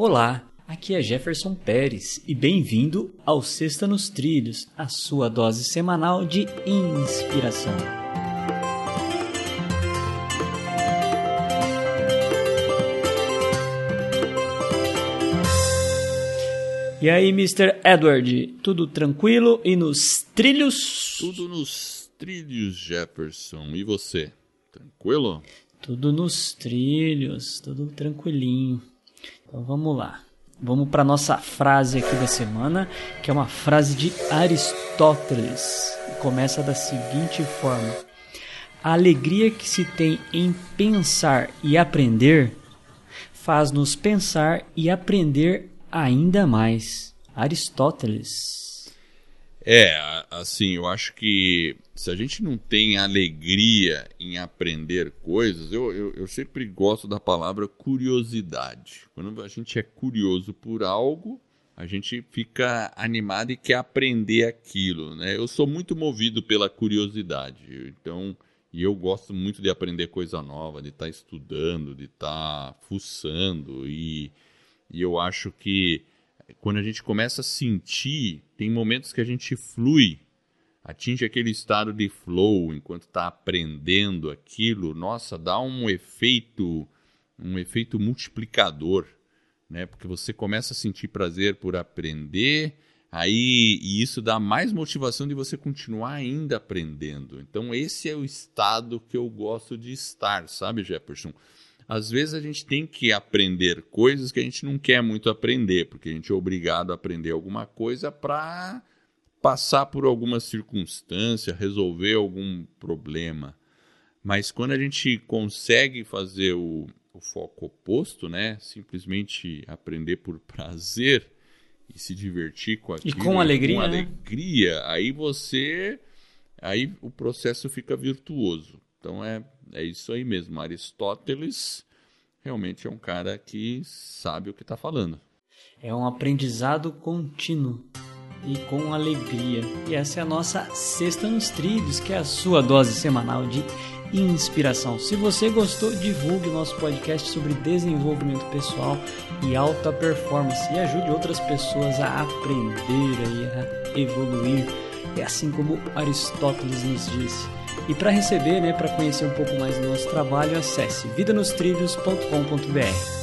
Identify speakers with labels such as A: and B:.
A: Olá, aqui é Jefferson Pérez e bem-vindo ao Sexta nos Trilhos, a sua dose semanal de inspiração. E aí, Mr. Edward, tudo tranquilo e nos trilhos?
B: Tudo nos trilhos, Jefferson. E você? Tranquilo?
A: Tudo nos trilhos, tudo tranquilinho. Então vamos lá. Vamos para nossa frase aqui da semana, que é uma frase de Aristóteles. Começa da seguinte forma: A alegria que se tem em pensar e aprender faz-nos pensar e aprender ainda mais. Aristóteles.
B: É, assim, eu acho que se a gente não tem alegria em aprender coisas, eu, eu, eu, sempre gosto da palavra curiosidade. Quando a gente é curioso por algo, a gente fica animado e quer aprender aquilo, né? Eu sou muito movido pela curiosidade, então, e eu gosto muito de aprender coisa nova, de estar tá estudando, de estar tá fuçando, e, e eu acho que quando a gente começa a sentir, tem momentos que a gente flui, atinge aquele estado de flow enquanto está aprendendo aquilo, nossa, dá um efeito, um efeito multiplicador, né? Porque você começa a sentir prazer por aprender, aí e isso dá mais motivação de você continuar ainda aprendendo. Então esse é o estado que eu gosto de estar, sabe, Jefferson? Às vezes a gente tem que aprender coisas que a gente não quer muito aprender, porque a gente é obrigado a aprender alguma coisa para passar por alguma circunstância, resolver algum problema. Mas quando a gente consegue fazer o, o foco oposto, né? Simplesmente aprender por prazer e se divertir com aquilo.
A: E com alegria. Com
B: né? alegria, aí você. Aí o processo fica virtuoso. Então é, é isso aí mesmo. Aristóteles realmente é um cara que sabe o que está falando.
A: É um aprendizado contínuo e com alegria. E essa é a nossa Sexta nos Trilhos, que é a sua dose semanal de inspiração. Se você gostou, divulgue nosso podcast sobre desenvolvimento pessoal e alta performance e ajude outras pessoas a aprender e a evoluir. É assim como Aristóteles nos disse. E para receber, né, para conhecer um pouco mais do nosso trabalho, acesse vidanostrilhos.com.br.